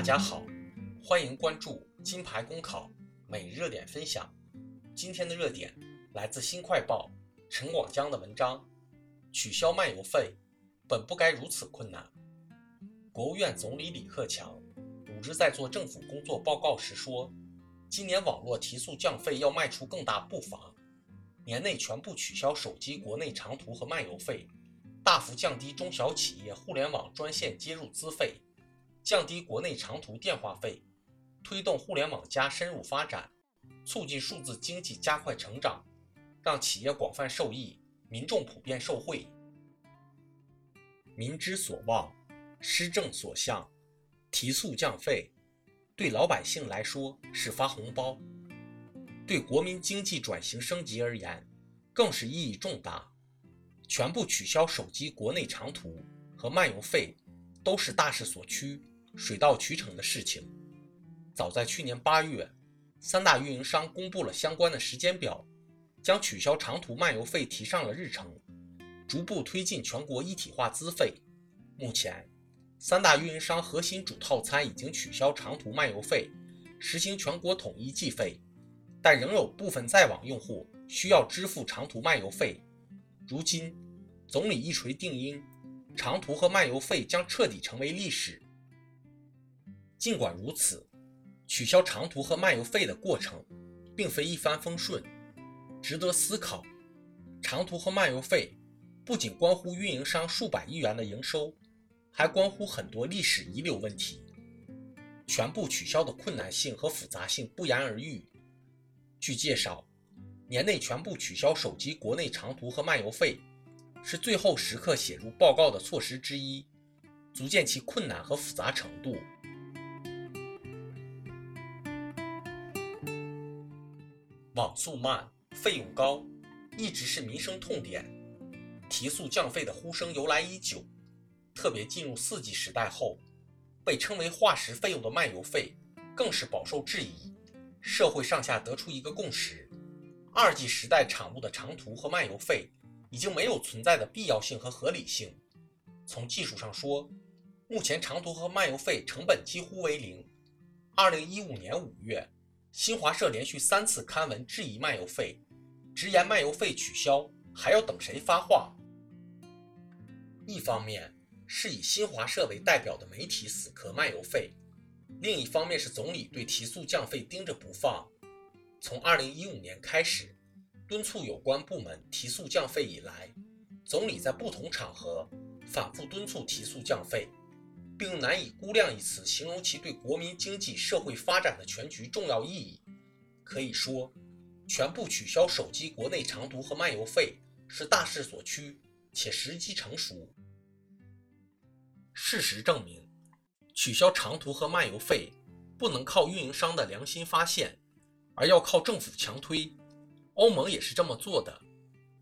大家好，欢迎关注金牌公考每日热点分享。今天的热点来自《新快报》陈广江的文章：取消漫游费本不该如此困难。国务院总理李克强五日在做政府工作报告时说，今年网络提速降费要迈出更大步伐，年内全部取消手机国内长途和漫游费，大幅降低中小企业互联网专线接入资费。降低国内长途电话费，推动“互联网加”深入发展，促进数字经济加快成长，让企业广泛受益，民众普遍受惠。民之所望，施政所向，提速降费，对老百姓来说是发红包，对国民经济转型升级而言，更是意义重大。全部取消手机国内长途和漫游费，都是大势所趋。水到渠成的事情。早在去年八月，三大运营商公布了相关的时间表，将取消长途漫游费提上了日程，逐步推进全国一体化资费。目前，三大运营商核心主套餐已经取消长途漫游费，实行全国统一计费，但仍有部分在网用户需要支付长途漫游费。如今，总理一锤定音，长途和漫游费将彻底成为历史。尽管如此，取消长途和漫游费的过程并非一帆风顺，值得思考。长途和漫游费不仅关乎运营商数百亿元的营收，还关乎很多历史遗留问题。全部取消的困难性和复杂性不言而喻。据介绍，年内全部取消手机国内长途和漫游费，是最后时刻写入报告的措施之一，足见其困难和复杂程度。网速慢，费用高，一直是民生痛点。提速降费的呼声由来已久，特别进入四 G 时代后，被称为化石费用的漫游费更是饱受质疑。社会上下得出一个共识：二 G 时代产物的长途和漫游费已经没有存在的必要性和合理性。从技术上说，目前长途和漫游费成本几乎为零。二零一五年五月。新华社连续三次刊文质疑漫游费，直言漫游费取消还要等谁发话？一方面是以新华社为代表的媒体死磕漫游费，另一方面是总理对提速降费盯着不放。从二零一五年开始敦促有关部门提速降费以来，总理在不同场合反复敦促提速降费。并“难以估量”一词形容其对国民经济社会发展的全局重要意义。可以说，全部取消手机国内长途和漫游费是大势所趋，且时机成熟。事实证明，取消长途和漫游费不能靠运营商的良心发现，而要靠政府强推。欧盟也是这么做的。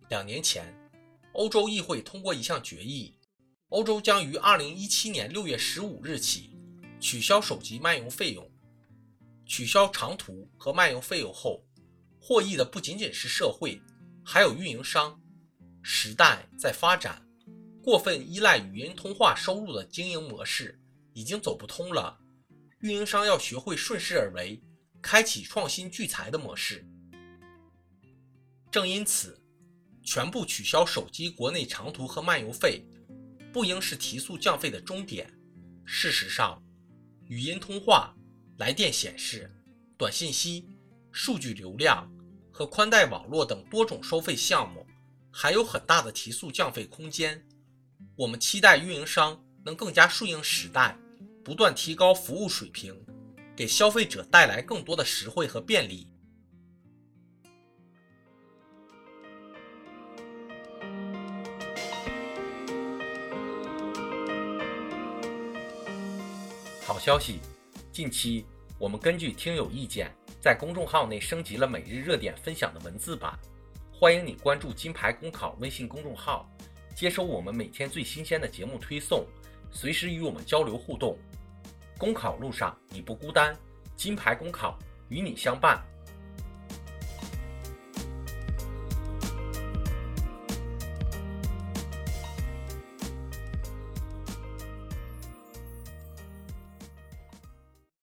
两年前，欧洲议会通过一项决议。欧洲将于二零一七年六月十五日起取消手机漫游费用。取消长途和漫游费用后，获益的不仅仅是社会，还有运营商。时代在发展，过分依赖语音通话收入的经营模式已经走不通了。运营商要学会顺势而为，开启创新聚财的模式。正因此，全部取消手机国内长途和漫游费。不应是提速降费的终点。事实上，语音通话、来电显示、短信息、数据流量和宽带网络等多种收费项目，还有很大的提速降费空间。我们期待运营商能更加顺应时代，不断提高服务水平，给消费者带来更多的实惠和便利。好消息！近期我们根据听友意见，在公众号内升级了每日热点分享的文字版，欢迎你关注“金牌公考”微信公众号，接收我们每天最新鲜的节目推送，随时与我们交流互动。公考路上你不孤单，金牌公考与你相伴。